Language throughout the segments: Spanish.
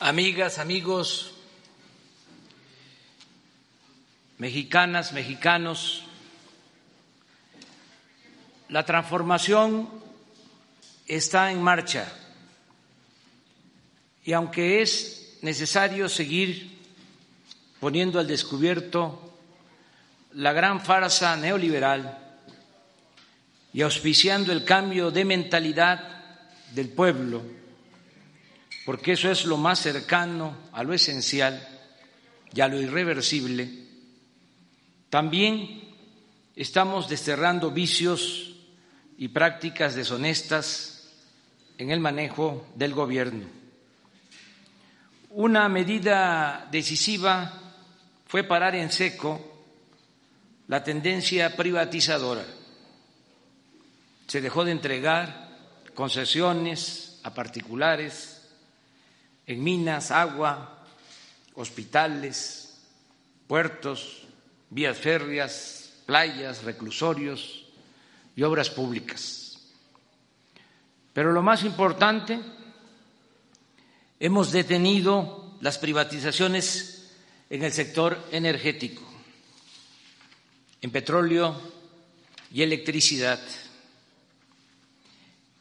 amigas, amigos, mexicanas, mexicanos, la transformación está en marcha. Y aunque es necesario seguir poniendo al descubierto la gran farsa neoliberal y auspiciando el cambio de mentalidad del pueblo, porque eso es lo más cercano a lo esencial y a lo irreversible, también estamos desterrando vicios y prácticas deshonestas en el manejo del gobierno. Una medida decisiva fue parar en seco la tendencia privatizadora. Se dejó de entregar concesiones a particulares en minas, agua, hospitales, puertos, vías férreas, playas, reclusorios y obras públicas. Pero lo más importante, hemos detenido las privatizaciones en el sector energético, en petróleo y electricidad.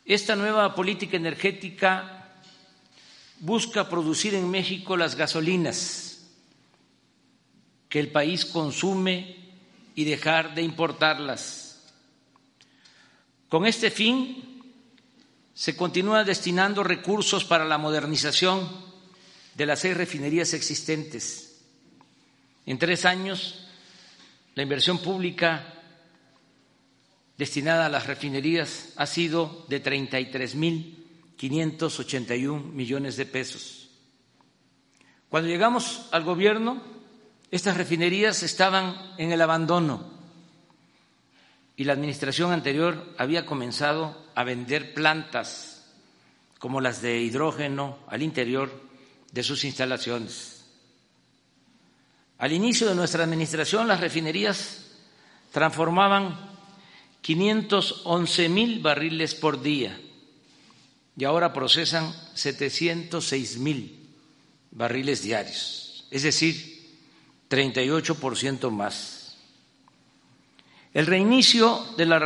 Esta nueva política energética busca producir en México las gasolinas que el país consume y dejar de importarlas. Con este fin, se continúa destinando recursos para la modernización de las seis refinerías existentes. En tres años, la inversión pública destinada a las refinerías ha sido de 33.581 millones de pesos. Cuando llegamos al gobierno, estas refinerías estaban en el abandono y la administración anterior había comenzado a vender plantas como las de hidrógeno al interior de sus instalaciones. Al inicio de nuestra administración, las refinerías transformaban 511 mil barriles por día y ahora procesan 706 mil barriles diarios, es decir, 38% más. El reinicio de la,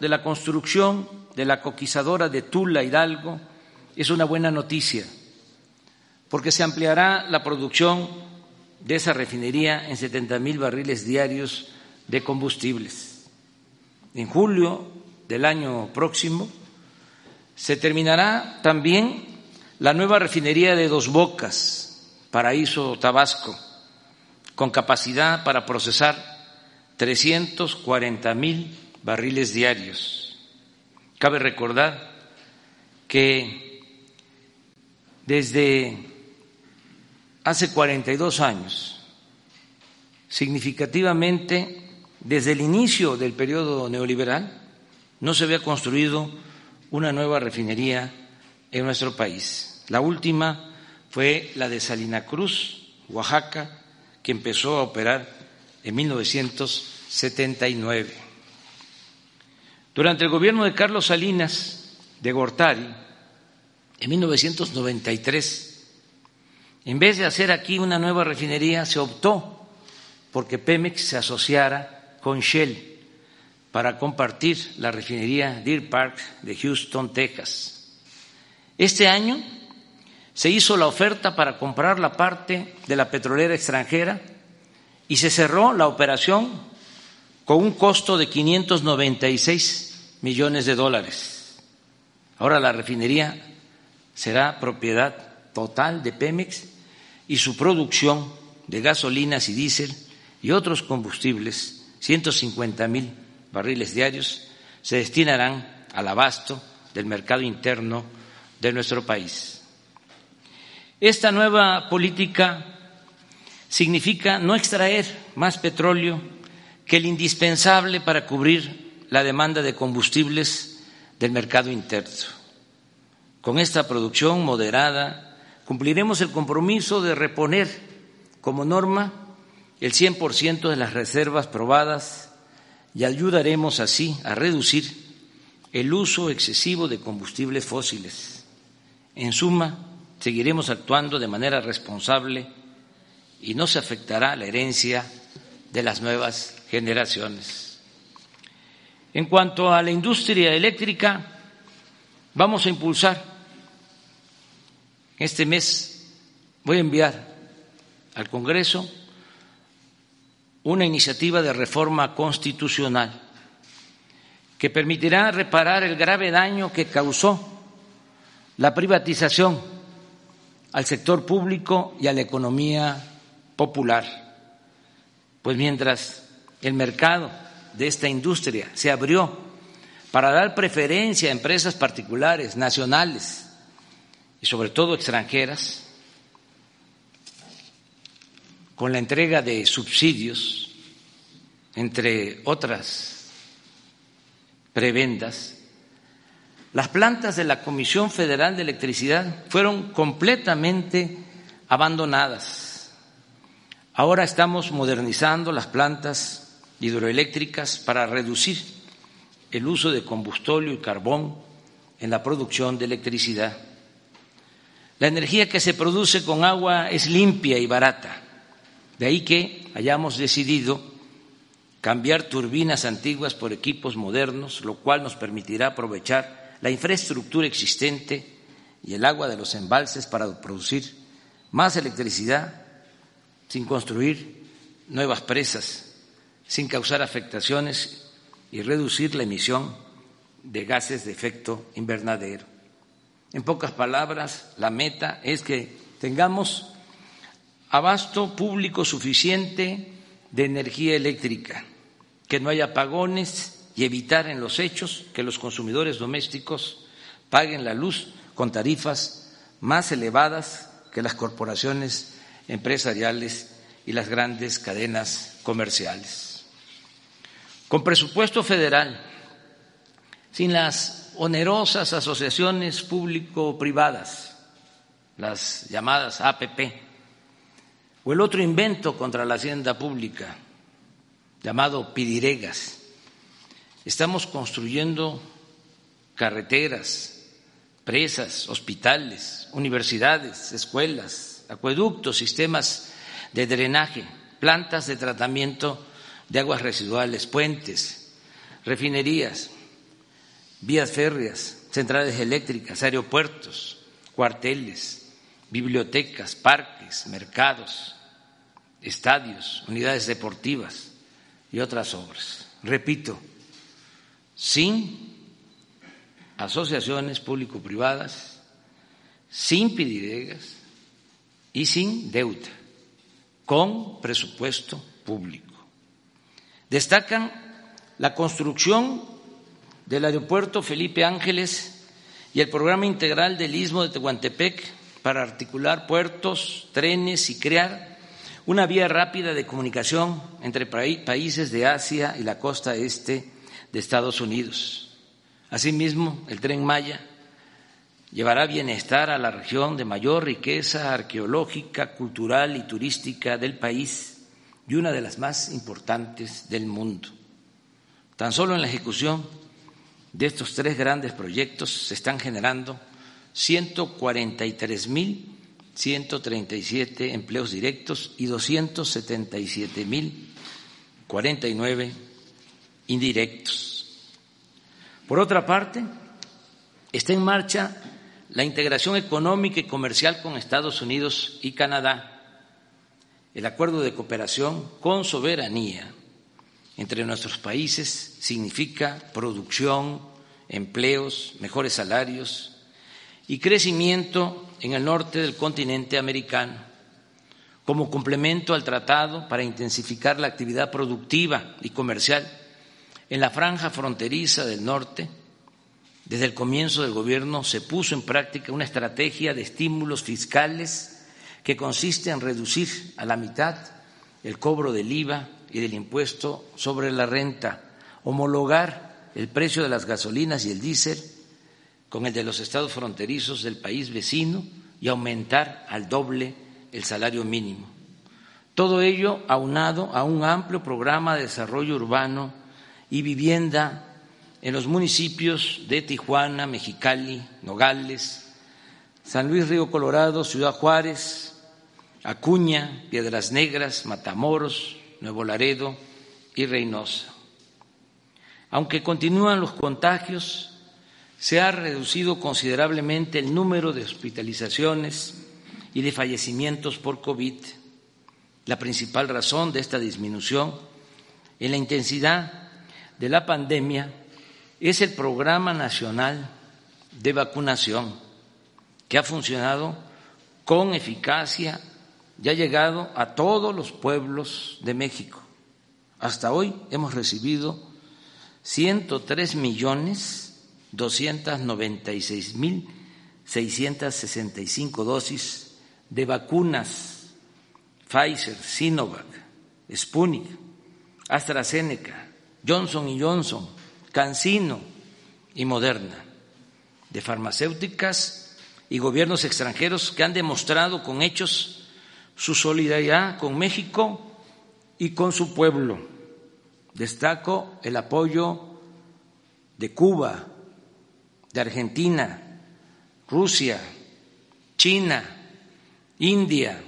de la construcción de la coquizadora de Tula Hidalgo es una buena noticia, porque se ampliará la producción de esa refinería en 70 mil barriles diarios de combustibles en julio del año próximo, se terminará también la nueva refinería de Dos Bocas, Paraíso Tabasco, con capacidad para procesar 340 mil barriles diarios. Cabe recordar que desde hace 42 años, significativamente desde el inicio del periodo neoliberal no se había construido una nueva refinería en nuestro país. La última fue la de Salina Cruz, Oaxaca, que empezó a operar en 1979. Durante el gobierno de Carlos Salinas de Gortari, en 1993, en vez de hacer aquí una nueva refinería, se optó porque Pemex se asociara con Shell para compartir la refinería Deer Park de Houston, Texas. Este año se hizo la oferta para comprar la parte de la petrolera extranjera y se cerró la operación con un costo de 596 millones de dólares. Ahora la refinería será propiedad total de Pemex y su producción de gasolinas y diésel y otros combustibles 150 mil barriles diarios se destinarán al abasto del mercado interno de nuestro país. Esta nueva política significa no extraer más petróleo que el indispensable para cubrir la demanda de combustibles del mercado interno. Con esta producción moderada cumpliremos el compromiso de reponer como norma el 100% de las reservas probadas y ayudaremos así a reducir el uso excesivo de combustibles fósiles. En suma, seguiremos actuando de manera responsable y no se afectará la herencia de las nuevas generaciones. En cuanto a la industria eléctrica, vamos a impulsar este mes, voy a enviar al Congreso una iniciativa de reforma constitucional que permitirá reparar el grave daño que causó la privatización al sector público y a la economía popular. Pues mientras el mercado de esta industria se abrió para dar preferencia a empresas particulares, nacionales y sobre todo extranjeras, con la entrega de subsidios, entre otras prebendas, las plantas de la Comisión Federal de Electricidad fueron completamente abandonadas. Ahora estamos modernizando las plantas hidroeléctricas para reducir el uso de combustóleo y carbón en la producción de electricidad. La energía que se produce con agua es limpia y barata. De ahí que hayamos decidido cambiar turbinas antiguas por equipos modernos, lo cual nos permitirá aprovechar la infraestructura existente y el agua de los embalses para producir más electricidad sin construir nuevas presas, sin causar afectaciones y reducir la emisión de gases de efecto invernadero. En pocas palabras, la meta es que tengamos abasto público suficiente de energía eléctrica, que no haya apagones y evitar en los hechos que los consumidores domésticos paguen la luz con tarifas más elevadas que las corporaciones empresariales y las grandes cadenas comerciales. Con presupuesto federal, sin las onerosas asociaciones público-privadas, las llamadas APP, o el otro invento contra la hacienda pública llamado Pidiregas, Estamos construyendo carreteras, presas, hospitales, universidades, escuelas, acueductos, sistemas de drenaje, plantas de tratamiento de aguas residuales, puentes, refinerías, vías férreas, centrales eléctricas, aeropuertos, cuarteles, bibliotecas, parques, mercados, estadios, unidades deportivas y otras obras. Repito, sin asociaciones público-privadas, sin pidiregas y sin deuda, con presupuesto público. Destacan la construcción del aeropuerto Felipe Ángeles y el programa integral del Istmo de Tehuantepec para articular puertos, trenes y crear una vía rápida de comunicación entre países de Asia y la costa este de Estados Unidos. Asimismo, el tren Maya llevará bienestar a la región de mayor riqueza arqueológica, cultural y turística del país y una de las más importantes del mundo. Tan solo en la ejecución de estos tres grandes proyectos se están generando 143.137 empleos directos y 277.049 indirectos. Por otra parte, está en marcha la integración económica y comercial con Estados Unidos y Canadá, el acuerdo de cooperación con soberanía entre nuestros países significa producción, empleos, mejores salarios y crecimiento en el norte del continente americano, como complemento al tratado para intensificar la actividad productiva y comercial en la franja fronteriza del norte, desde el comienzo del gobierno se puso en práctica una estrategia de estímulos fiscales que consiste en reducir a la mitad el cobro del IVA y del impuesto sobre la renta, homologar el precio de las gasolinas y el diésel con el de los estados fronterizos del país vecino y aumentar al doble el salario mínimo. Todo ello aunado a un amplio programa de desarrollo urbano y vivienda en los municipios de Tijuana, Mexicali, Nogales, San Luis Río Colorado, Ciudad Juárez, Acuña, Piedras Negras, Matamoros, Nuevo Laredo y Reynosa. Aunque continúan los contagios, se ha reducido considerablemente el número de hospitalizaciones y de fallecimientos por COVID. La principal razón de esta disminución en la intensidad de la pandemia es el Programa Nacional de Vacunación, que ha funcionado con eficacia y ha llegado a todos los pueblos de México. Hasta hoy hemos recibido 103 millones 296 mil 665 dosis de vacunas Pfizer, Sinovac, Sputnik, AstraZeneca, Johnson Johnson, CanSino y Moderna, de farmacéuticas y gobiernos extranjeros que han demostrado con hechos su solidaridad con México y con su pueblo. Destaco el apoyo de Cuba, de Argentina, Rusia, China, India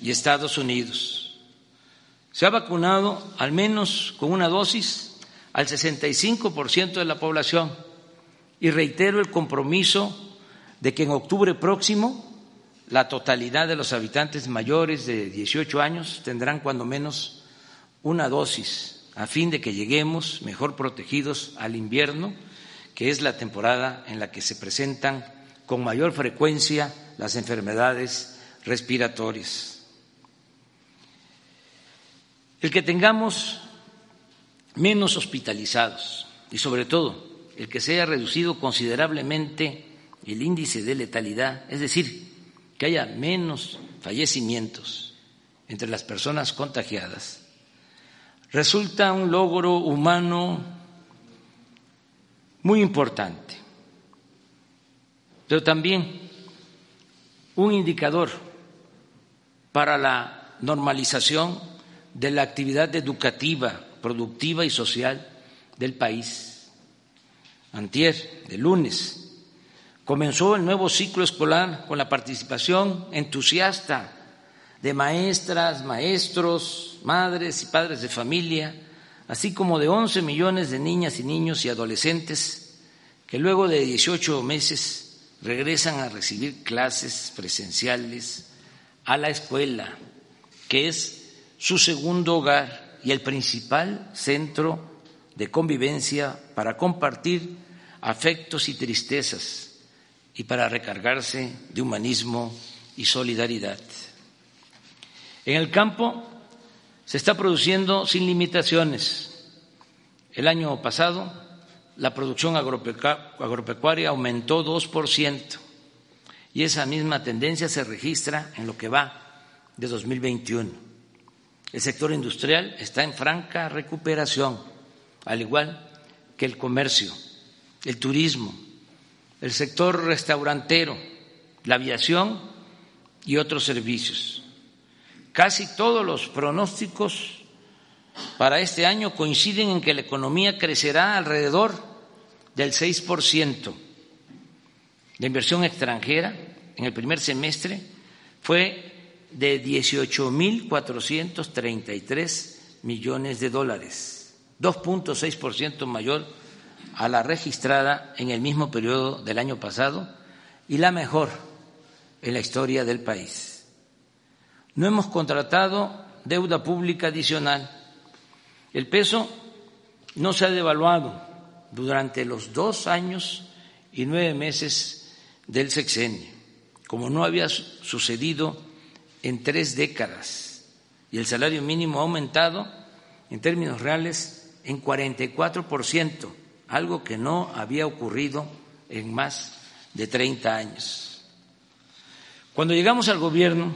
y Estados Unidos. Se ha vacunado al menos con una dosis al 65% de la población y reitero el compromiso de que en octubre próximo la totalidad de los habitantes mayores de 18 años tendrán cuando menos una dosis a fin de que lleguemos mejor protegidos al invierno, que es la temporada en la que se presentan con mayor frecuencia las enfermedades respiratorias. El que tengamos menos hospitalizados y sobre todo el que se haya reducido considerablemente el índice de letalidad, es decir, que haya menos fallecimientos entre las personas contagiadas, resulta un logro humano muy importante, pero también un indicador para la normalización de la actividad educativa, productiva y social del país. Antier, de lunes, comenzó el nuevo ciclo escolar con la participación entusiasta de maestras, maestros, madres y padres de familia, así como de 11 millones de niñas y niños y adolescentes que luego de 18 meses regresan a recibir clases presenciales a la escuela, que es su segundo hogar y el principal centro de convivencia para compartir afectos y tristezas y para recargarse de humanismo y solidaridad. En el campo se está produciendo sin limitaciones. El año pasado la producción agropecuaria aumentó dos por ciento y esa misma tendencia se registra en lo que va de 2021. El sector industrial está en franca recuperación, al igual que el comercio, el turismo, el sector restaurantero, la aviación y otros servicios. Casi todos los pronósticos para este año coinciden en que la economía crecerá alrededor del 6%. La inversión extranjera en el primer semestre fue de 18.433 millones de dólares, 2.6% mayor a la registrada en el mismo periodo del año pasado y la mejor en la historia del país. No hemos contratado deuda pública adicional. El peso no se ha devaluado durante los dos años y nueve meses del sexenio, como no había sucedido en tres décadas, y el salario mínimo ha aumentado en términos reales en 44 por ciento algo que no había ocurrido en más de 30 años. Cuando llegamos al gobierno,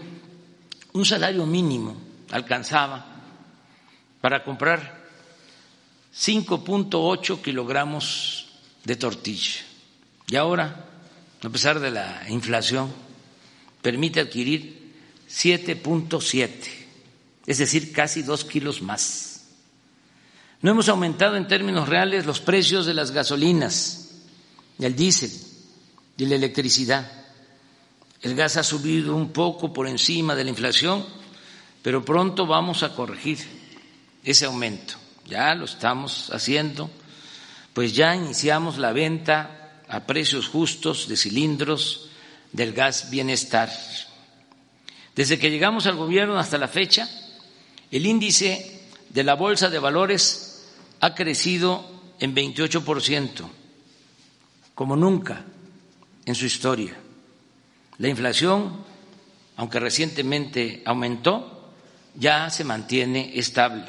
un salario mínimo alcanzaba para comprar 5.8 kilogramos de tortilla. Y ahora, a pesar de la inflación, permite adquirir 7.7, es decir, casi dos kilos más. No hemos aumentado en términos reales los precios de las gasolinas, el diésel y la electricidad. El gas ha subido un poco por encima de la inflación, pero pronto vamos a corregir ese aumento. Ya lo estamos haciendo, pues ya iniciamos la venta a precios justos de cilindros del gas bienestar. Desde que llegamos al gobierno hasta la fecha, el índice de la Bolsa de Valores ha crecido en 28%, como nunca en su historia. La inflación, aunque recientemente aumentó, ya se mantiene estable.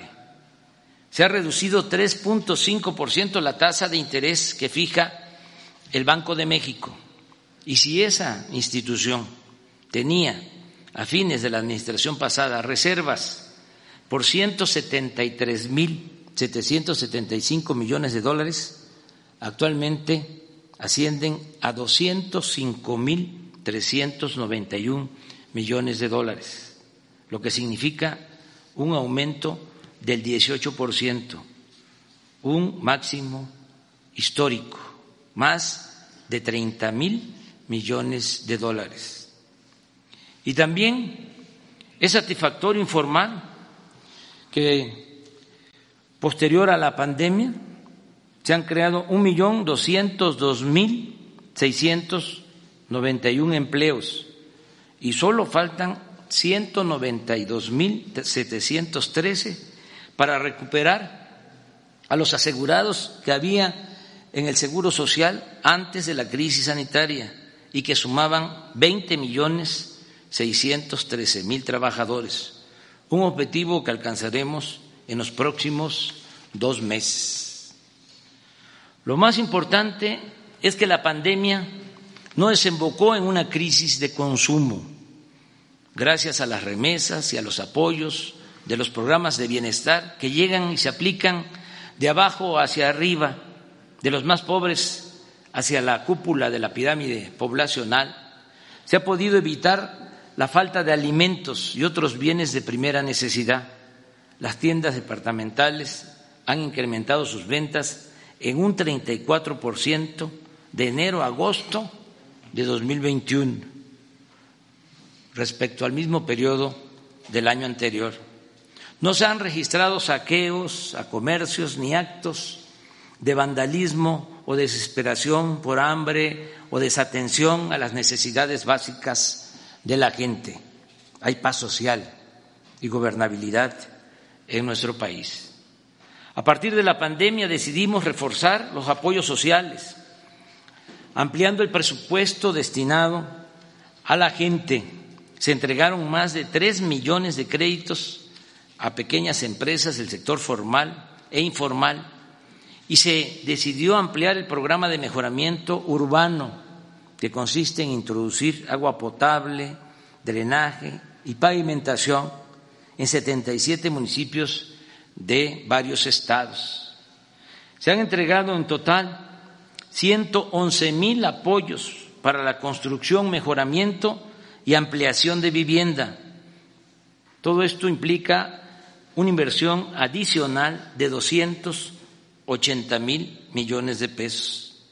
Se ha reducido 3.5% la tasa de interés que fija el Banco de México. Y si esa institución tenía a fines de la administración pasada reservas por 173 mil 775 millones de dólares, actualmente ascienden a 205 mil 391 millones de dólares, lo que significa un aumento del 18 por ciento, un máximo histórico, más de 30 mil millones de dólares. Y también es satisfactorio informar que Posterior a la pandemia, se han creado un millón doscientos dos mil seiscientos noventa y un empleos y solo faltan ciento noventa y dos mil setecientos trece para recuperar a los asegurados que había en el Seguro Social antes de la crisis sanitaria y que sumaban veinte millones seiscientos trece mil trabajadores, un objetivo que alcanzaremos en los próximos dos meses. Lo más importante es que la pandemia no desembocó en una crisis de consumo, gracias a las remesas y a los apoyos de los programas de bienestar que llegan y se aplican de abajo hacia arriba, de los más pobres hacia la cúpula de la pirámide poblacional, se ha podido evitar la falta de alimentos y otros bienes de primera necesidad. Las tiendas departamentales han incrementado sus ventas en un 34% de enero a agosto de 2021 respecto al mismo periodo del año anterior. No se han registrado saqueos a comercios ni actos de vandalismo o desesperación por hambre o desatención a las necesidades básicas de la gente. Hay paz social y gobernabilidad en nuestro país. A partir de la pandemia decidimos reforzar los apoyos sociales, ampliando el presupuesto destinado a la gente. Se entregaron más de tres millones de créditos a pequeñas empresas del sector formal e informal y se decidió ampliar el programa de mejoramiento urbano que consiste en introducir agua potable, drenaje y pavimentación en 77 municipios de varios estados. Se han entregado en total 111 mil apoyos para la construcción, mejoramiento y ampliación de vivienda. Todo esto implica una inversión adicional de 280 mil millones de pesos.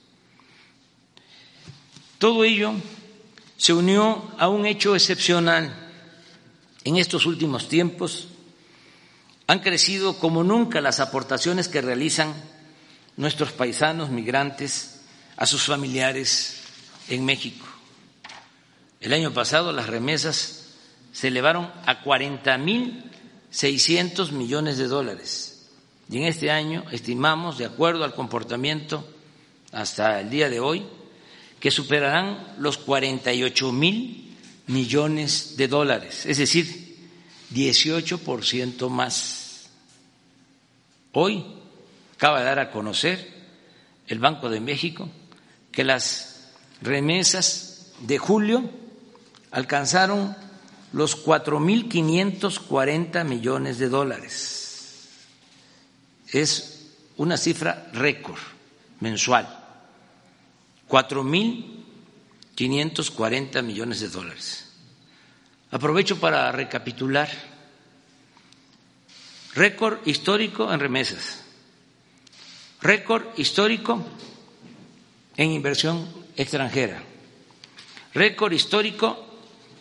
Todo ello se unió a un hecho excepcional en estos últimos tiempos han crecido como nunca las aportaciones que realizan nuestros paisanos migrantes a sus familiares en México. El año pasado las remesas se elevaron a 40 mil 600 millones de dólares y en este año estimamos, de acuerdo al comportamiento hasta el día de hoy, que superarán los 48 mil millones de dólares, es decir, 18% más. Hoy acaba de dar a conocer el Banco de México que las remesas de julio alcanzaron los 4.540 millones de dólares. Es una cifra récord mensual. 4.000 540 millones de dólares. Aprovecho para recapitular. Récord histórico en remesas. Récord histórico en inversión extranjera. Récord histórico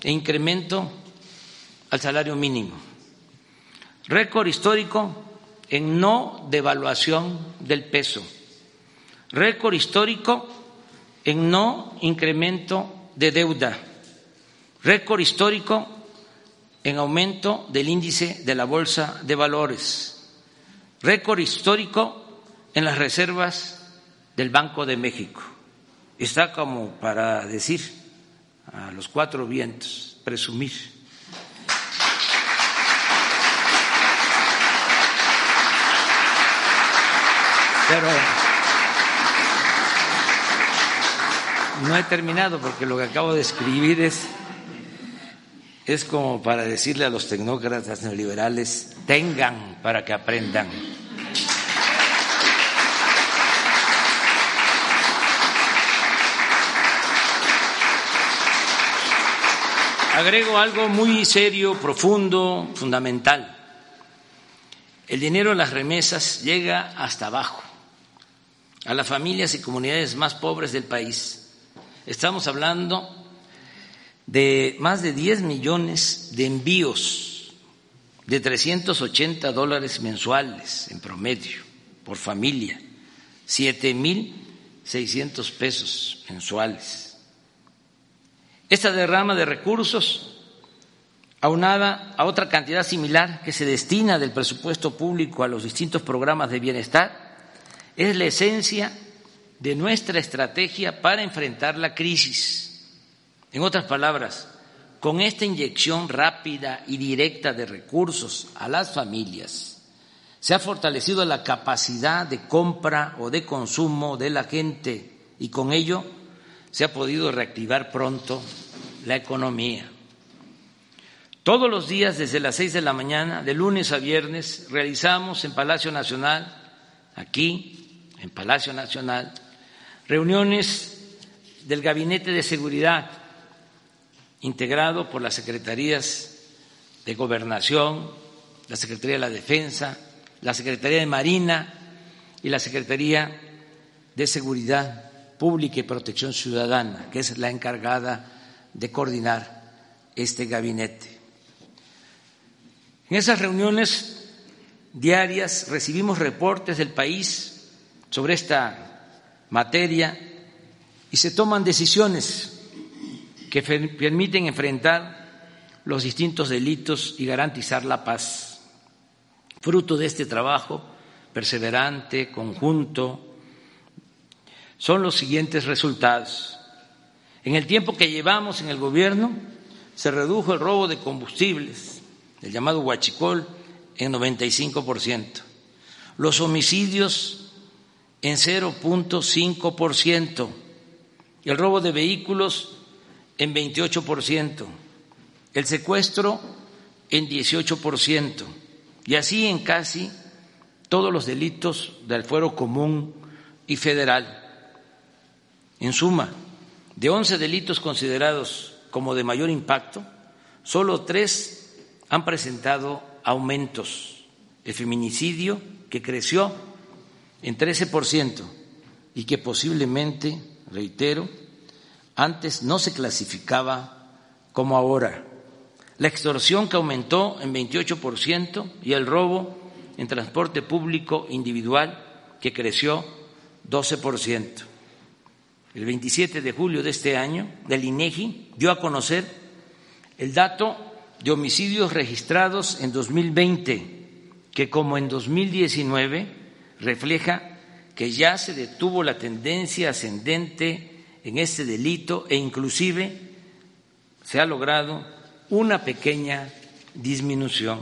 e incremento al salario mínimo. Récord histórico en no devaluación del peso. Récord histórico en no incremento de deuda. Récord histórico en aumento del índice de la Bolsa de Valores. Récord histórico en las reservas del Banco de México. Está como para decir a los cuatro vientos, presumir. Pero no he terminado porque lo que acabo de escribir es, es como para decirle a los tecnócratas neoliberales, tengan para que aprendan. Agrego algo muy serio, profundo, fundamental. El dinero en las remesas llega hasta abajo, a las familias y comunidades más pobres del país. Estamos hablando de más de 10 millones de envíos de 380 dólares mensuales en promedio por familia, 7 mil 600 pesos mensuales esta derrama de recursos, aunada a otra cantidad similar que se destina del presupuesto público a los distintos programas de bienestar, es la esencia de nuestra estrategia para enfrentar la crisis. En otras palabras, con esta inyección rápida y directa de recursos a las familias, se ha fortalecido la capacidad de compra o de consumo de la gente y con ello se ha podido reactivar pronto la economía. Todos los días desde las seis de la mañana, de lunes a viernes, realizamos en Palacio Nacional, aquí, en Palacio Nacional, reuniones del Gabinete de Seguridad, integrado por las Secretarías de Gobernación, la Secretaría de la Defensa, la Secretaría de Marina y la Secretaría de Seguridad Pública y Protección Ciudadana, que es la encargada de coordinar este gabinete. En esas reuniones diarias recibimos reportes del país sobre esta materia y se toman decisiones que permiten enfrentar los distintos delitos y garantizar la paz. Fruto de este trabajo perseverante, conjunto, son los siguientes resultados. En el tiempo que llevamos en el gobierno se redujo el robo de combustibles, el llamado huachicol, en 95%, los homicidios en 0.5%, el robo de vehículos en 28%, el secuestro en 18%, y así en casi todos los delitos del fuero común y federal. En suma, de 11 delitos considerados como de mayor impacto, solo tres han presentado aumentos. El feminicidio, que creció en 13% y que posiblemente, reitero, antes no se clasificaba como ahora. La extorsión que aumentó en 28% y el robo en transporte público individual que creció 12% el 27 de julio de este año, del INEGI, dio a conocer el dato de homicidios registrados en 2020, que como en 2019 refleja que ya se detuvo la tendencia ascendente en este delito e inclusive se ha logrado una pequeña disminución.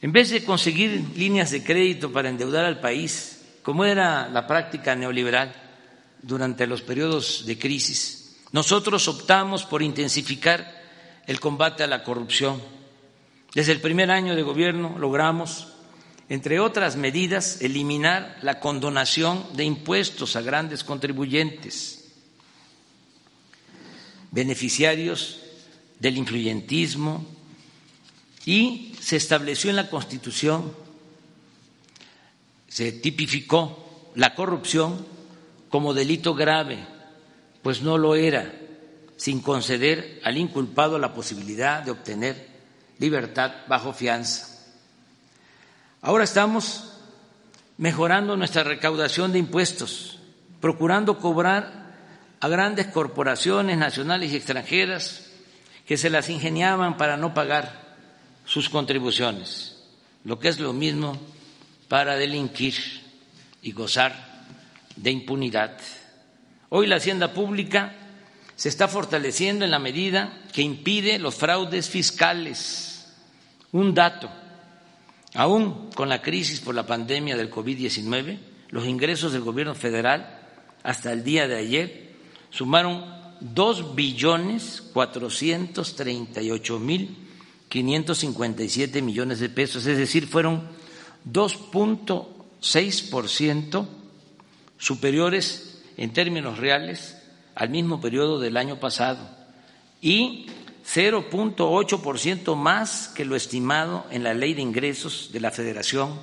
En vez de conseguir líneas de crédito para endeudar al país, como era la práctica neoliberal, durante los periodos de crisis, nosotros optamos por intensificar el combate a la corrupción. Desde el primer año de gobierno logramos, entre otras medidas, eliminar la condonación de impuestos a grandes contribuyentes, beneficiarios del influyentismo, y se estableció en la Constitución, se tipificó la corrupción como delito grave, pues no lo era sin conceder al inculpado la posibilidad de obtener libertad bajo fianza. Ahora estamos mejorando nuestra recaudación de impuestos, procurando cobrar a grandes corporaciones nacionales y extranjeras que se las ingeniaban para no pagar sus contribuciones, lo que es lo mismo para delinquir y gozar de impunidad. Hoy la hacienda pública se está fortaleciendo en la medida que impide los fraudes fiscales. Un dato, aún con la crisis por la pandemia del COVID-19, los ingresos del gobierno federal hasta el día de ayer sumaron dos billones cuatrocientos treinta y ocho mil quinientos cincuenta y siete millones de pesos, es decir, fueron 2.6 por ciento superiores en términos reales al mismo periodo del año pasado y 0.8 por ciento más que lo estimado en la Ley de Ingresos de la Federación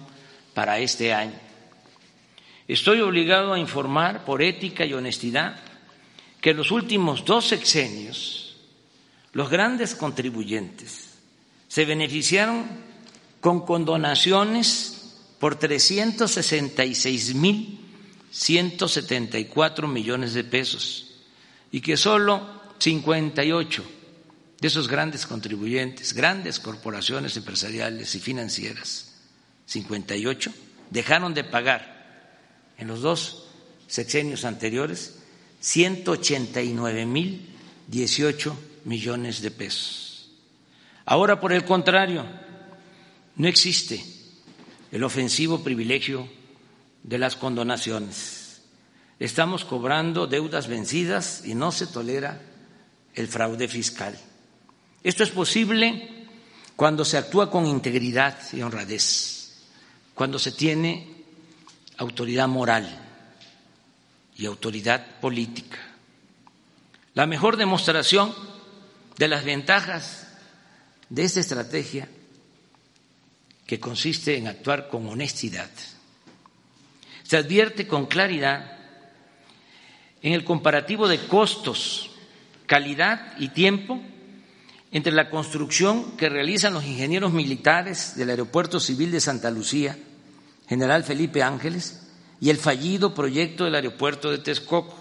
para este año. Estoy obligado a informar por ética y honestidad que en los últimos dos sexenios los grandes contribuyentes se beneficiaron con condonaciones por 366 mil 174 millones de pesos y que solo 58 de esos grandes contribuyentes, grandes corporaciones empresariales y financieras, 58, dejaron de pagar en los dos sexenios anteriores 189 mil 18 millones de pesos. Ahora, por el contrario, no existe el ofensivo privilegio de las condonaciones. Estamos cobrando deudas vencidas y no se tolera el fraude fiscal. Esto es posible cuando se actúa con integridad y honradez, cuando se tiene autoridad moral y autoridad política. La mejor demostración de las ventajas de esta estrategia que consiste en actuar con honestidad. Se advierte con claridad en el comparativo de costos, calidad y tiempo entre la construcción que realizan los ingenieros militares del Aeropuerto Civil de Santa Lucía, General Felipe Ángeles, y el fallido proyecto del aeropuerto de Texcoco.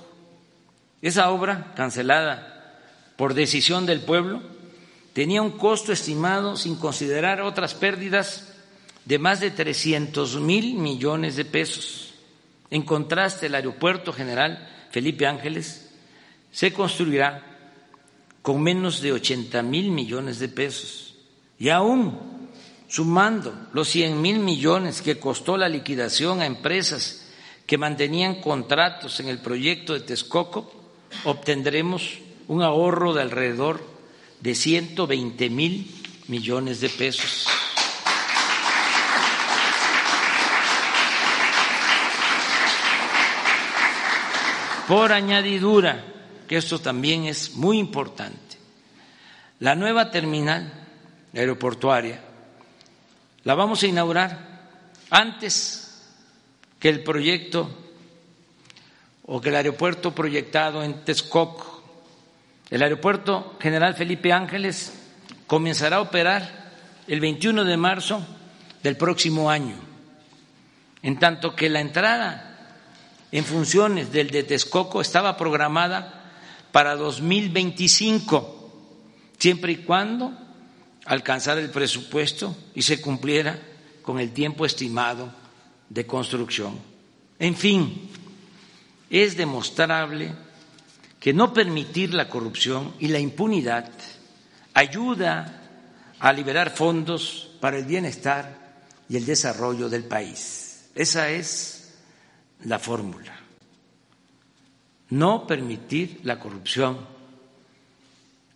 Esa obra, cancelada por decisión del pueblo, tenía un costo estimado, sin considerar otras pérdidas, de más de 300 mil millones de pesos. En contraste, el aeropuerto general Felipe Ángeles se construirá con menos de 80 mil millones de pesos. Y aún sumando los 100 mil millones que costó la liquidación a empresas que mantenían contratos en el proyecto de Texcoco, obtendremos un ahorro de alrededor de 120 mil millones de pesos. Por añadidura, que esto también es muy importante, la nueva terminal aeroportuaria la vamos a inaugurar antes que el proyecto o que el aeropuerto proyectado en Texcoco, el aeropuerto General Felipe Ángeles, comenzará a operar el 21 de marzo del próximo año, en tanto que la entrada en funciones del de Texcoco estaba programada para 2025, siempre y cuando alcanzara el presupuesto y se cumpliera con el tiempo estimado de construcción. En fin, es demostrable que no permitir la corrupción y la impunidad ayuda a liberar fondos para el bienestar y el desarrollo del país. Esa es la fórmula. No permitir la corrupción,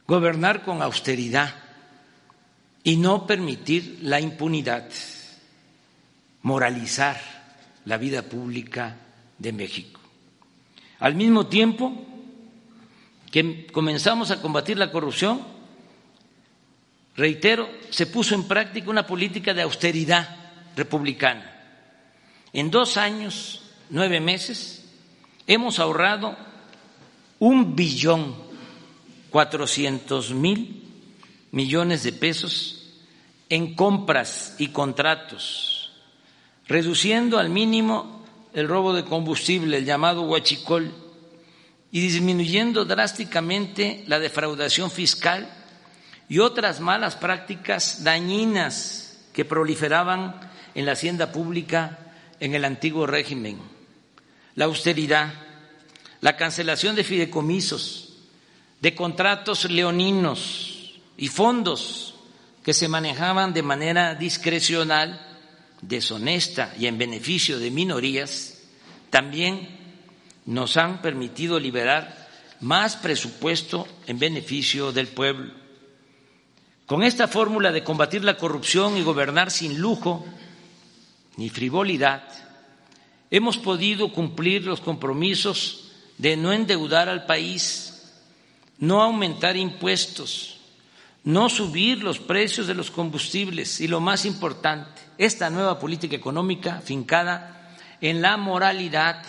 gobernar con austeridad y no permitir la impunidad moralizar la vida pública de México. Al mismo tiempo que comenzamos a combatir la corrupción, reitero, se puso en práctica una política de austeridad republicana. En dos años, nueve meses, hemos ahorrado un billón 400 mil millones de pesos en compras y contratos, reduciendo al mínimo el robo de combustible, el llamado huachicol, y disminuyendo drásticamente la defraudación fiscal y otras malas prácticas dañinas que proliferaban en la hacienda pública en el antiguo régimen. La austeridad, la cancelación de fideicomisos, de contratos leoninos y fondos que se manejaban de manera discrecional, deshonesta y en beneficio de minorías, también nos han permitido liberar más presupuesto en beneficio del pueblo. Con esta fórmula de combatir la corrupción y gobernar sin lujo ni frivolidad, hemos podido cumplir los compromisos de no endeudar al país, no aumentar impuestos, no subir los precios de los combustibles y lo más importante, esta nueva política económica fincada en la moralidad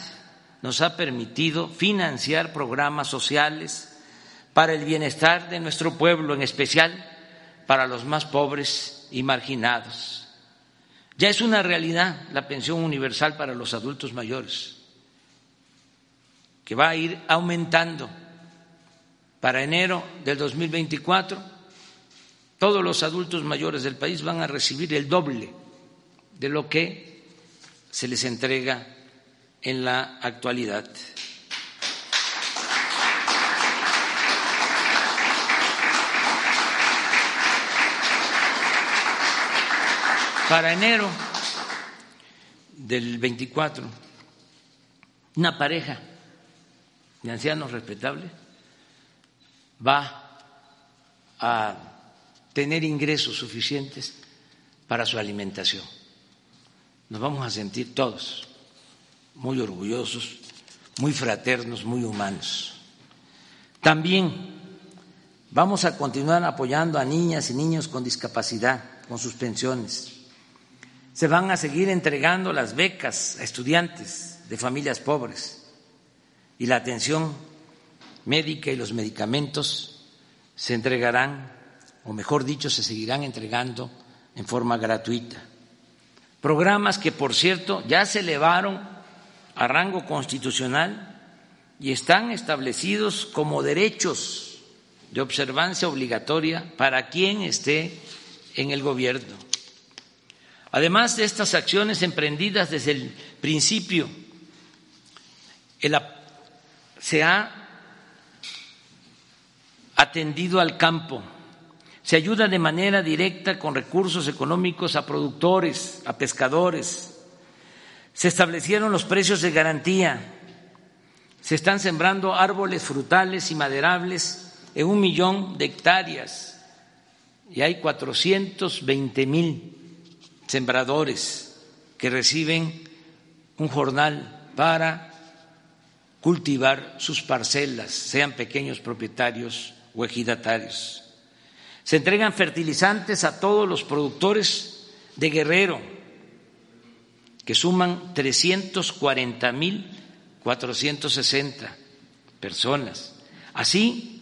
nos ha permitido financiar programas sociales para el bienestar de nuestro pueblo, en especial para los más pobres y marginados. Ya es una realidad la pensión universal para los adultos mayores, que va a ir aumentando. Para enero del 2024, todos los adultos mayores del país van a recibir el doble de lo que se les entrega en la actualidad. Para enero del 24, una pareja de ancianos respetables va a tener ingresos suficientes para su alimentación. Nos vamos a sentir todos muy orgullosos, muy fraternos, muy humanos. También vamos a continuar apoyando a niñas y niños con discapacidad, con sus pensiones se van a seguir entregando las becas a estudiantes de familias pobres y la atención médica y los medicamentos se entregarán, o mejor dicho, se seguirán entregando en forma gratuita. Programas que, por cierto, ya se elevaron a rango constitucional y están establecidos como derechos de observancia obligatoria para quien esté en el gobierno. Además de estas acciones emprendidas desde el principio, se ha atendido al campo, se ayuda de manera directa con recursos económicos a productores, a pescadores, se establecieron los precios de garantía, se están sembrando árboles frutales y maderables en un millón de hectáreas y hay 420 mil sembradores que reciben un jornal para cultivar sus parcelas, sean pequeños propietarios o ejidatarios. Se entregan fertilizantes a todos los productores de Guerrero, que suman 340 mil 460 personas, así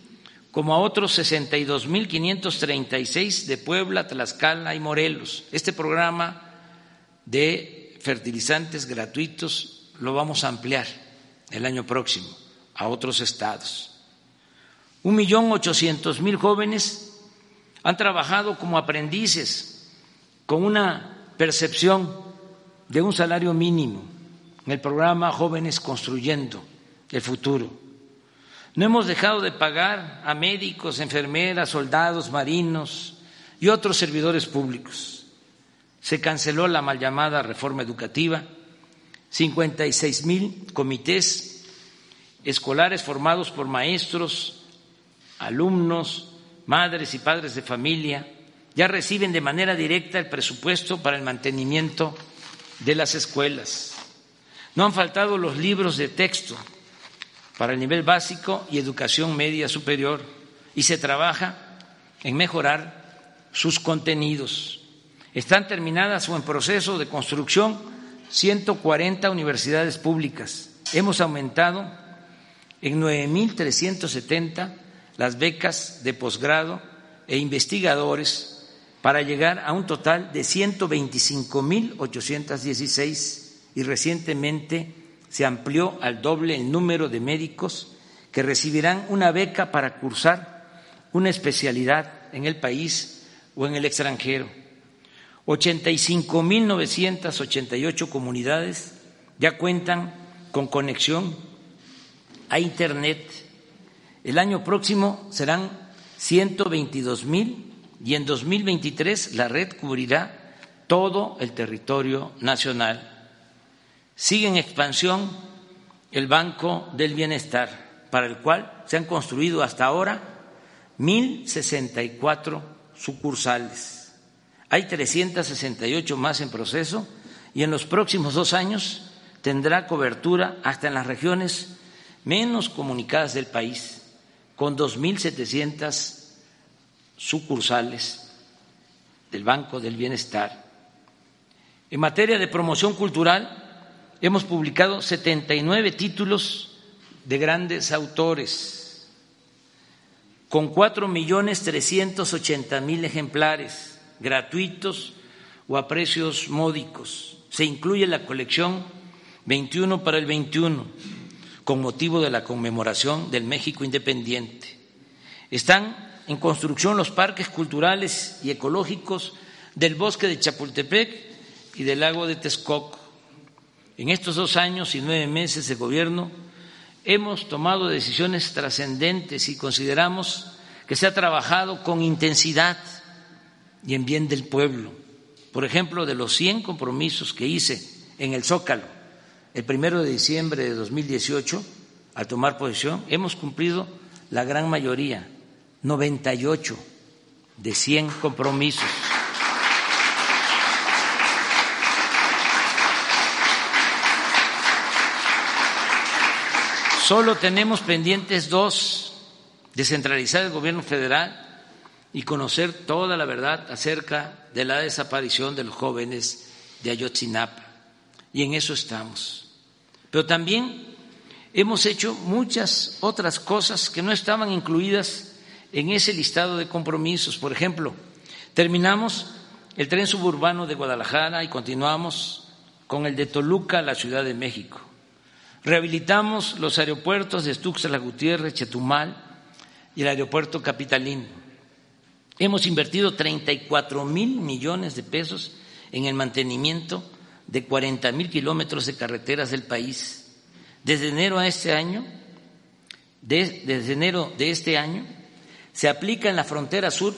como a otros 62.536 de Puebla, Tlaxcala y Morelos. Este programa de fertilizantes gratuitos lo vamos a ampliar el año próximo a otros estados. Un millón ochocientos mil jóvenes han trabajado como aprendices con una percepción de un salario mínimo en el programa Jóvenes Construyendo el Futuro no hemos dejado de pagar a médicos, enfermeras, soldados, marinos y otros servidores públicos. Se canceló la mal llamada reforma educativa, 56 mil comités escolares formados por maestros, alumnos, madres y padres de familia ya reciben de manera directa el presupuesto para el mantenimiento de las escuelas. No han faltado los libros de texto para el nivel básico y educación media superior y se trabaja en mejorar sus contenidos. Están terminadas o en proceso de construcción 140 universidades públicas. Hemos aumentado en 9.370 las becas de posgrado e investigadores para llegar a un total de 125.816 y recientemente se amplió al doble el número de médicos que recibirán una beca para cursar una especialidad en el país o en el extranjero. 85.988 comunidades ya cuentan con conexión a Internet. El año próximo serán 122 mil y en 2023 la red cubrirá todo el territorio nacional. Sigue en expansión el Banco del Bienestar, para el cual se han construido hasta ahora 1.064 sucursales. Hay 368 más en proceso y en los próximos dos años tendrá cobertura hasta en las regiones menos comunicadas del país, con 2.700 sucursales del Banco del Bienestar. En materia de promoción cultural, hemos publicado 79 títulos de grandes autores, con 4.380.000 ejemplares gratuitos o a precios módicos. Se incluye la colección 21 para el 21, con motivo de la conmemoración del México independiente. Están en construcción los parques culturales y ecológicos del bosque de Chapultepec y del lago de Texcoco. En estos dos años y nueve meses de gobierno hemos tomado decisiones trascendentes y consideramos que se ha trabajado con intensidad y en bien del pueblo. Por ejemplo, de los 100 compromisos que hice en el Zócalo el primero de diciembre de 2018, al tomar posesión, hemos cumplido la gran mayoría, 98 de 100 compromisos. Solo tenemos pendientes dos, descentralizar el gobierno federal y conocer toda la verdad acerca de la desaparición de los jóvenes de Ayotzinapa. Y en eso estamos. Pero también hemos hecho muchas otras cosas que no estaban incluidas en ese listado de compromisos. Por ejemplo, terminamos el tren suburbano de Guadalajara y continuamos con el de Toluca la Ciudad de México. Rehabilitamos los aeropuertos de Tuxtla Gutiérrez, Chetumal y el aeropuerto capitalino. Hemos invertido 34 mil millones de pesos en el mantenimiento de 40 mil kilómetros de carreteras del país. Desde enero este desde enero de este año, se aplica en la frontera sur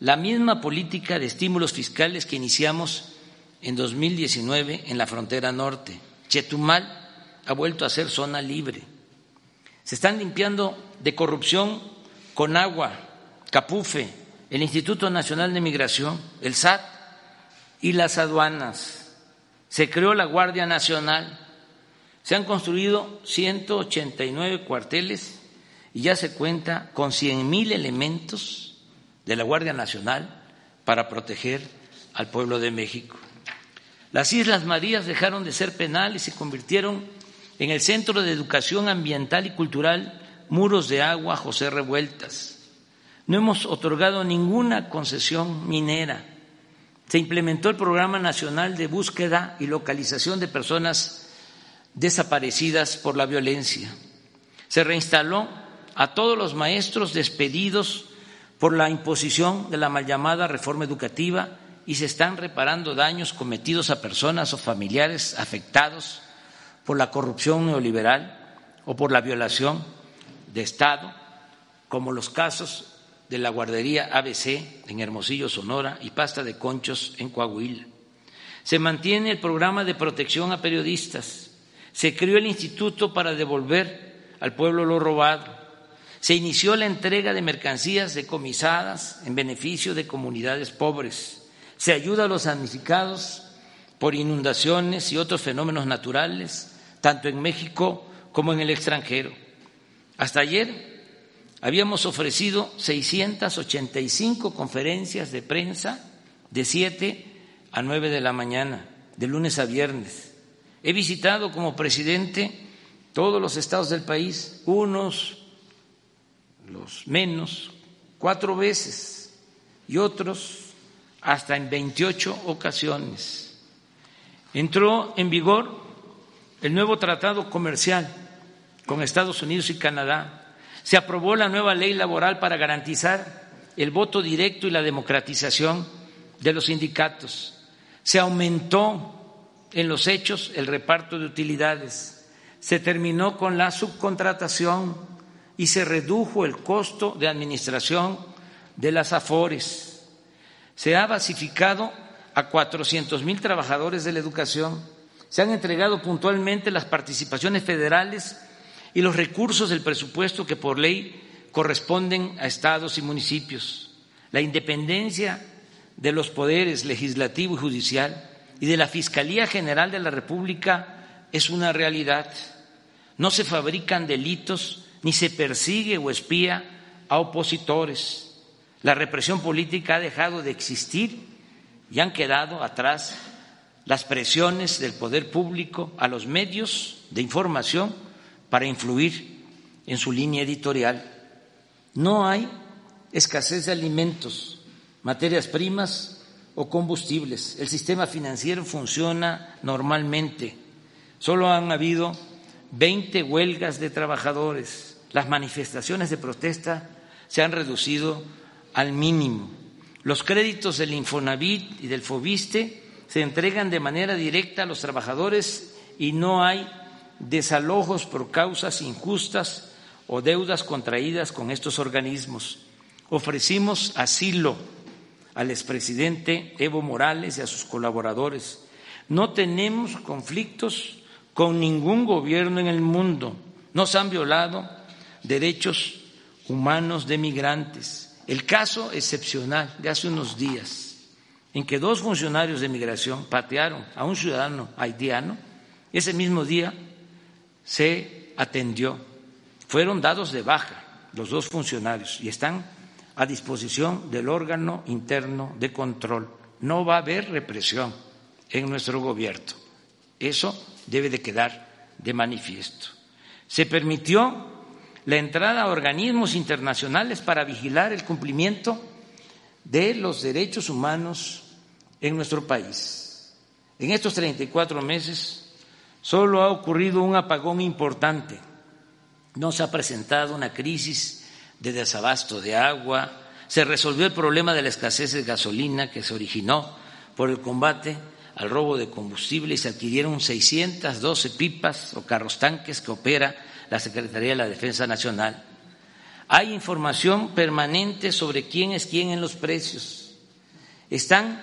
la misma política de estímulos fiscales que iniciamos en 2019 en la frontera norte. Chetumal ha vuelto a ser zona libre. Se están limpiando de corrupción con agua, Capufe, el Instituto Nacional de Migración, el SAT y las aduanas se creó la Guardia Nacional, se han construido 189 cuarteles y ya se cuenta con 100.000 elementos de la Guardia Nacional para proteger al pueblo de México. Las Islas Marías dejaron de ser penal y se convirtieron en el Centro de Educación Ambiental y Cultural Muros de Agua José Revueltas. No hemos otorgado ninguna concesión minera se implementó el Programa Nacional de Búsqueda y Localización de Personas Desaparecidas por la Violencia. Se reinstaló a todos los maestros despedidos por la imposición de la mal llamada reforma educativa y se están reparando daños cometidos a personas o familiares afectados por la corrupción neoliberal o por la violación de Estado, como los casos de la guardería ABC en Hermosillo, Sonora, y Pasta de Conchos en Coahuila. Se mantiene el programa de protección a periodistas. Se creó el Instituto para devolver al pueblo lo robado. Se inició la entrega de mercancías decomisadas en beneficio de comunidades pobres. Se ayuda a los damnificados por inundaciones y otros fenómenos naturales, tanto en México como en el extranjero. Hasta ayer habíamos ofrecido 685 conferencias de prensa de 7 a 9 de la mañana, de lunes a viernes. He visitado como presidente todos los estados del país, unos los menos, cuatro veces y otros hasta en 28 ocasiones. Entró en vigor el nuevo tratado comercial con Estados Unidos y Canadá. Se aprobó la nueva ley laboral para garantizar el voto directo y la democratización de los sindicatos. Se aumentó en los hechos el reparto de utilidades. Se terminó con la subcontratación y se redujo el costo de administración de las AFORES. Se ha basificado a 400 mil trabajadores de la educación. Se han entregado puntualmente las participaciones federales y los recursos del presupuesto que por ley corresponden a estados y municipios. La independencia de los poderes legislativo y judicial y de la Fiscalía General de la República es una realidad. No se fabrican delitos ni se persigue o espía a opositores. La represión política ha dejado de existir y han quedado atrás las presiones del poder público a los medios de información para influir en su línea editorial. No hay escasez de alimentos, materias primas o combustibles. El sistema financiero funciona normalmente. Solo han habido 20 huelgas de trabajadores. Las manifestaciones de protesta se han reducido al mínimo. Los créditos del Infonavit y del Fobiste se entregan de manera directa a los trabajadores y no hay desalojos por causas injustas o deudas contraídas con estos organismos. Ofrecimos asilo al expresidente Evo Morales y a sus colaboradores. No tenemos conflictos con ningún gobierno en el mundo. No se han violado derechos humanos de migrantes. El caso excepcional de hace unos días en que dos funcionarios de migración patearon a un ciudadano haitiano, ese mismo día se atendió. Fueron dados de baja los dos funcionarios y están a disposición del órgano interno de control. No va a haber represión en nuestro gobierno. Eso debe de quedar de manifiesto. Se permitió la entrada a organismos internacionales para vigilar el cumplimiento de los derechos humanos en nuestro país. En estos 34 meses solo ha ocurrido un apagón importante. No se ha presentado una crisis de desabasto de agua, se resolvió el problema de la escasez de gasolina que se originó por el combate al robo de combustible y se adquirieron 612 pipas o carros tanques que opera la Secretaría de la Defensa Nacional. Hay información permanente sobre quién es quién en los precios. Están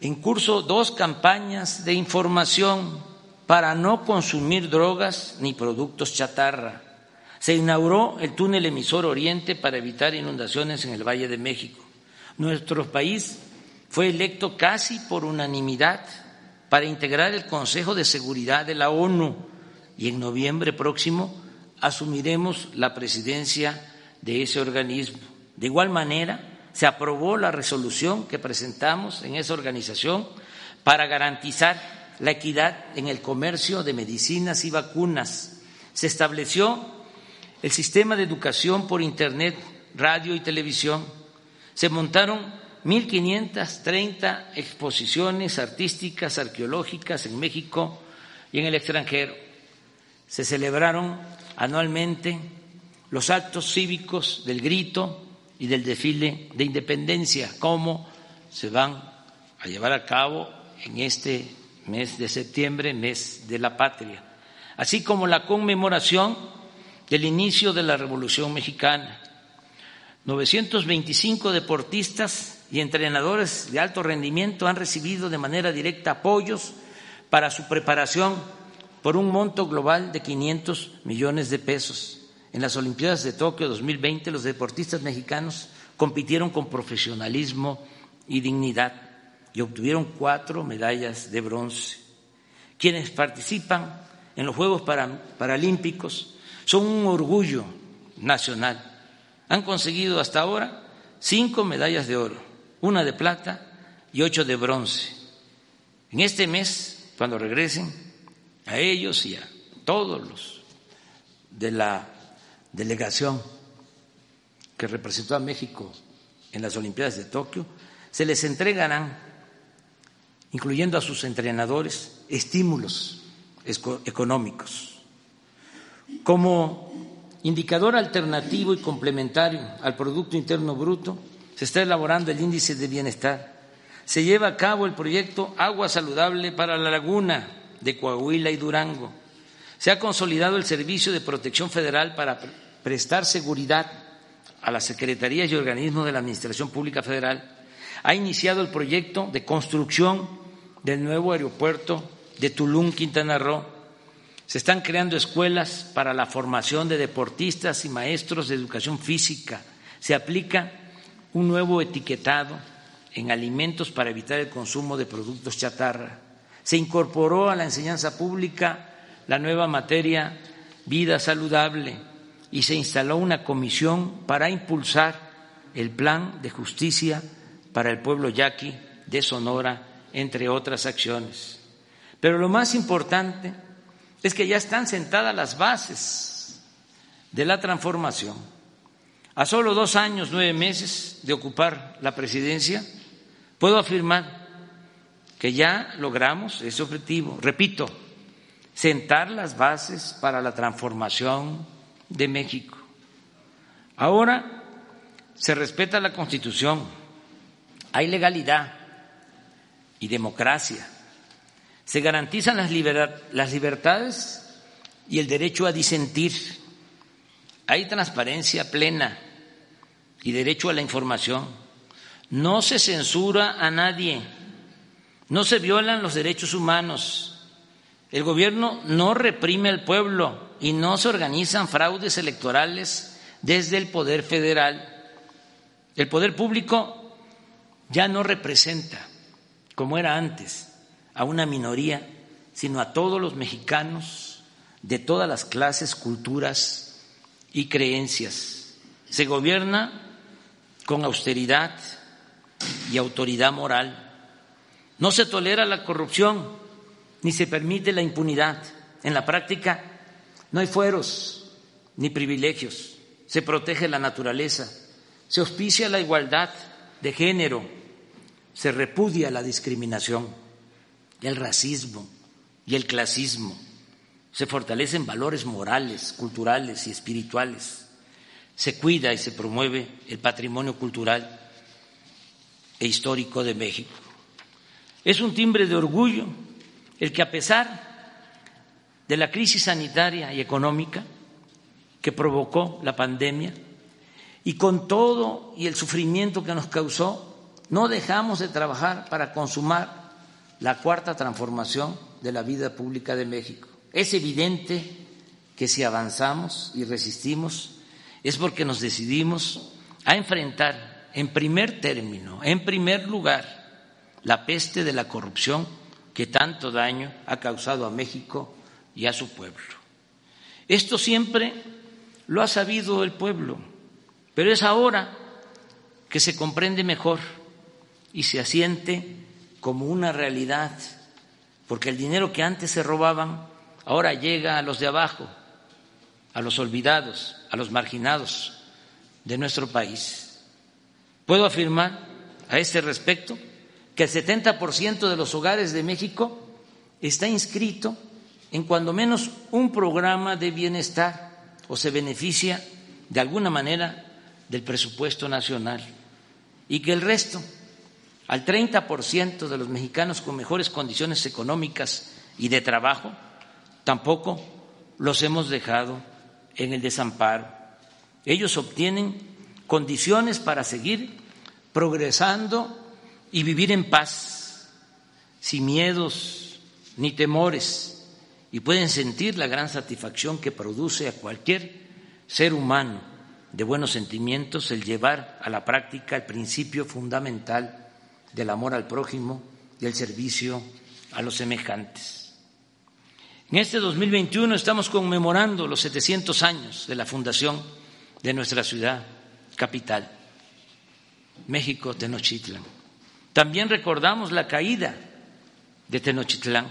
en curso dos campañas de información para no consumir drogas ni productos chatarra se inauguró el túnel emisor Oriente para evitar inundaciones en el Valle de México. Nuestro país fue electo casi por unanimidad para integrar el Consejo de Seguridad de la ONU y en noviembre próximo asumiremos la presidencia de ese organismo. De igual manera, se aprobó la resolución que presentamos en esa organización para garantizar la equidad en el comercio de medicinas y vacunas. Se estableció el sistema de educación por Internet, radio y televisión. Se montaron 1.530 exposiciones artísticas, arqueológicas en México y en el extranjero. Se celebraron anualmente los actos cívicos del grito y del desfile de independencia, como se van a llevar a cabo en este mes de septiembre, mes de la patria, así como la conmemoración del inicio de la Revolución Mexicana. 925 deportistas y entrenadores de alto rendimiento han recibido de manera directa apoyos para su preparación por un monto global de 500 millones de pesos. En las Olimpiadas de Tokio 2020 los deportistas mexicanos compitieron con profesionalismo y dignidad y obtuvieron cuatro medallas de bronce. Quienes participan en los Juegos Paralímpicos son un orgullo nacional. Han conseguido hasta ahora cinco medallas de oro, una de plata y ocho de bronce. En este mes, cuando regresen, a ellos y a todos los de la delegación que representó a México en las Olimpiadas de Tokio, se les entregarán, incluyendo a sus entrenadores, estímulos económicos. Como indicador alternativo y complementario al Producto Interno Bruto, se está elaborando el índice de bienestar. Se lleva a cabo el proyecto Agua Saludable para la Laguna de Coahuila y Durango. Se ha consolidado el Servicio de Protección Federal para prestar seguridad a las secretarías y organismos de la Administración Pública Federal. Ha iniciado el proyecto de construcción del nuevo aeropuerto de Tulum, Quintana Roo. Se están creando escuelas para la formación de deportistas y maestros de educación física. Se aplica un nuevo etiquetado en alimentos para evitar el consumo de productos chatarra. Se incorporó a la enseñanza pública la nueva materia vida saludable y se instaló una comisión para impulsar el plan de justicia para el pueblo yaqui de Sonora, entre otras acciones. Pero lo más importante es que ya están sentadas las bases de la transformación. A solo dos años, nueve meses de ocupar la presidencia, puedo afirmar que ya logramos ese objetivo. Repito, sentar las bases para la transformación de México. Ahora se respeta la Constitución, hay legalidad y democracia se garantizan las, libertades y el derecho a disentir. Hay transparencia plena y derecho a la información. No se censura a nadie. No se violan los derechos humanos. El gobierno no reprime al pueblo y no se organizan fraudes electorales desde el Poder Federal. El poder público ya no representa, como era antes, a una minoría, sino a todos los mexicanos de todas las clases, culturas y creencias. Se gobierna con austeridad y autoridad moral. No se tolera la corrupción ni se permite la impunidad. En la práctica no hay fueros ni privilegios. Se protege la naturaleza, se auspicia la igualdad de género, se repudia la discriminación el racismo y el clasismo. Se fortalecen valores morales, culturales y espirituales. Se cuida y se promueve el patrimonio cultural e histórico de México. Es un timbre de orgullo el que a pesar de la crisis sanitaria y económica que provocó la pandemia y con todo y el sufrimiento que nos causó, no dejamos de trabajar para consumar la cuarta transformación de la vida pública de México. Es evidente que si avanzamos y resistimos es porque nos decidimos a enfrentar en primer término, en primer lugar, la peste de la corrupción que tanto daño ha causado a México y a su pueblo. Esto siempre lo ha sabido el pueblo, pero es ahora que se comprende mejor y se asiente como una realidad, porque el dinero que antes se robaban ahora llega a los de abajo, a los olvidados, a los marginados de nuestro país. Puedo afirmar a este respecto que el 70% de los hogares de México está inscrito en cuando menos un programa de bienestar o se beneficia de alguna manera del presupuesto nacional y que el resto al 30% de los mexicanos con mejores condiciones económicas y de trabajo, tampoco los hemos dejado en el desamparo. Ellos obtienen condiciones para seguir progresando y vivir en paz, sin miedos ni temores, y pueden sentir la gran satisfacción que produce a cualquier ser humano de buenos sentimientos el llevar a la práctica el principio fundamental del amor al prójimo, del servicio a los semejantes. En este 2021 estamos conmemorando los 700 años de la fundación de nuestra ciudad capital, México Tenochtitlan. También recordamos la caída de Tenochtitlán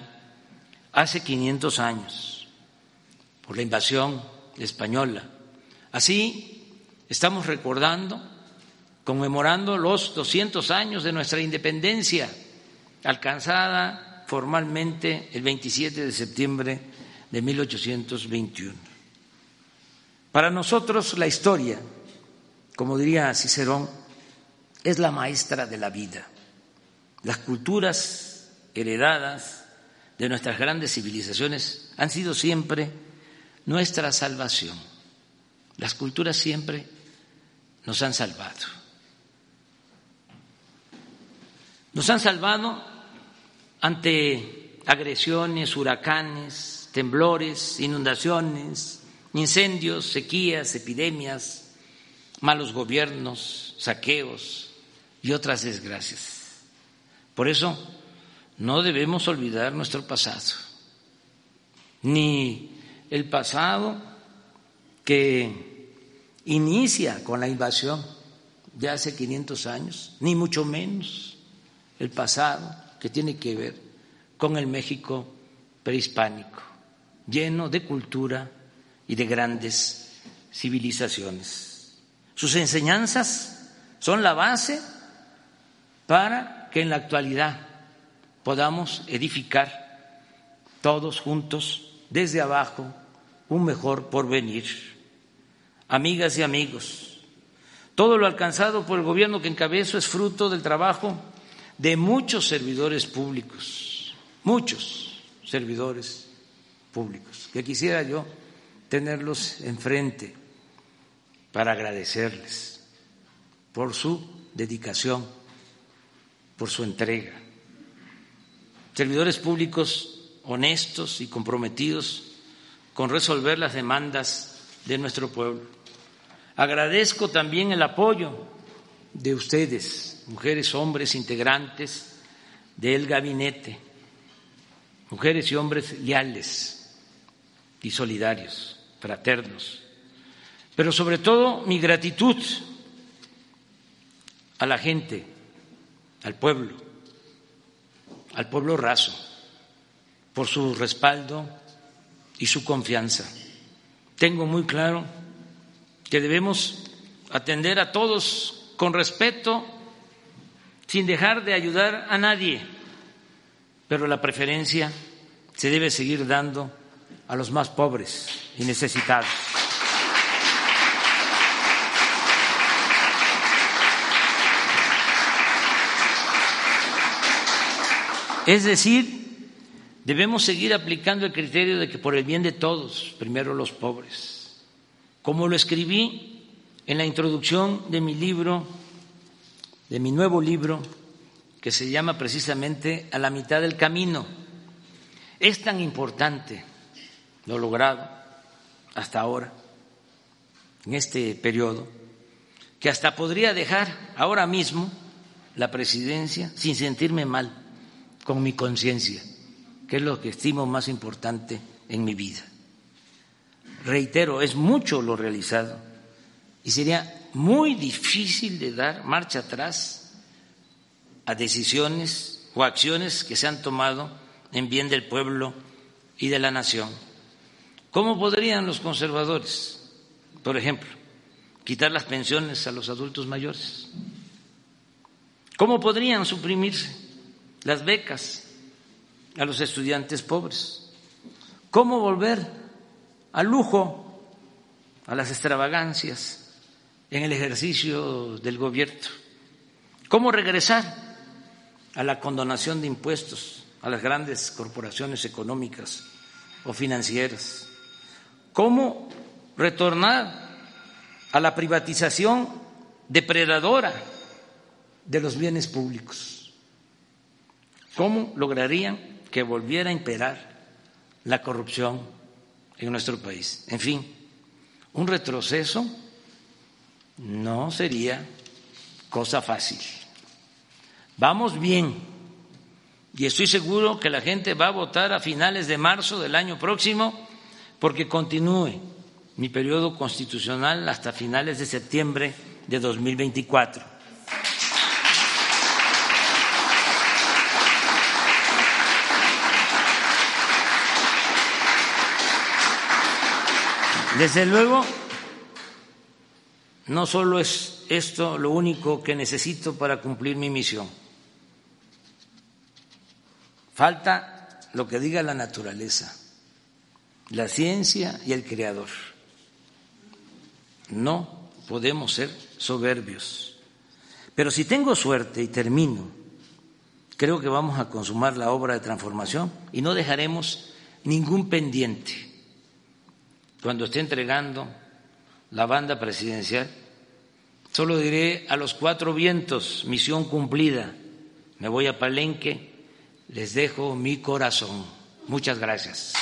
hace 500 años por la invasión española. Así, estamos recordando, conmemorando los 200 años de nuestra independencia, alcanzada formalmente el 27 de septiembre de 1821. Para nosotros la historia, como diría Cicerón, es la maestra de la vida. Las culturas heredadas de nuestras grandes civilizaciones han sido siempre nuestra salvación. Las culturas siempre nos han salvado. Nos han salvado ante agresiones, huracanes, temblores, inundaciones, incendios, sequías, epidemias, malos gobiernos, saqueos y otras desgracias. Por eso no debemos olvidar nuestro pasado, ni el pasado que inicia con la invasión de hace 500 años, ni mucho menos el pasado que tiene que ver con el México prehispánico, lleno de cultura y de grandes civilizaciones. Sus enseñanzas son la base para que en la actualidad podamos edificar todos juntos desde abajo un mejor porvenir. Amigas y amigos, todo lo alcanzado por el gobierno que encabezo es fruto del trabajo de muchos servidores públicos, muchos servidores públicos, que quisiera yo tenerlos enfrente para agradecerles por su dedicación, por su entrega. Servidores públicos honestos y comprometidos con resolver las demandas de nuestro pueblo. Agradezco también el apoyo de ustedes, mujeres, hombres, integrantes del gabinete, mujeres y hombres leales y solidarios, fraternos, pero sobre todo mi gratitud a la gente, al pueblo, al pueblo raso, por su respaldo y su confianza. Tengo muy claro que debemos atender a todos con respeto, sin dejar de ayudar a nadie, pero la preferencia se debe seguir dando a los más pobres y necesitados. Es decir, Debemos seguir aplicando el criterio de que por el bien de todos, primero los pobres. Como lo escribí en la introducción de mi libro, de mi nuevo libro, que se llama precisamente A la mitad del camino. Es tan importante lo logrado hasta ahora, en este periodo, que hasta podría dejar ahora mismo la presidencia sin sentirme mal con mi conciencia que es lo que estimo más importante en mi vida. Reitero, es mucho lo realizado y sería muy difícil de dar marcha atrás a decisiones o acciones que se han tomado en bien del pueblo y de la nación. ¿Cómo podrían los conservadores, por ejemplo, quitar las pensiones a los adultos mayores? ¿Cómo podrían suprimirse las becas a los estudiantes pobres. ¿Cómo volver al lujo, a las extravagancias en el ejercicio del gobierno? ¿Cómo regresar a la condonación de impuestos a las grandes corporaciones económicas o financieras? ¿Cómo retornar a la privatización depredadora de los bienes públicos? ¿Cómo lograrían que volviera a imperar la corrupción en nuestro país. En fin, un retroceso no sería cosa fácil. Vamos bien y estoy seguro que la gente va a votar a finales de marzo del año próximo porque continúe mi periodo constitucional hasta finales de septiembre de 2024. Desde luego, no solo es esto lo único que necesito para cumplir mi misión. Falta lo que diga la naturaleza, la ciencia y el creador. No podemos ser soberbios. Pero si tengo suerte y termino, creo que vamos a consumar la obra de transformación y no dejaremos ningún pendiente. Cuando esté entregando la banda presidencial, solo diré a los cuatro vientos, misión cumplida. Me voy a Palenque, les dejo mi corazón. Muchas gracias.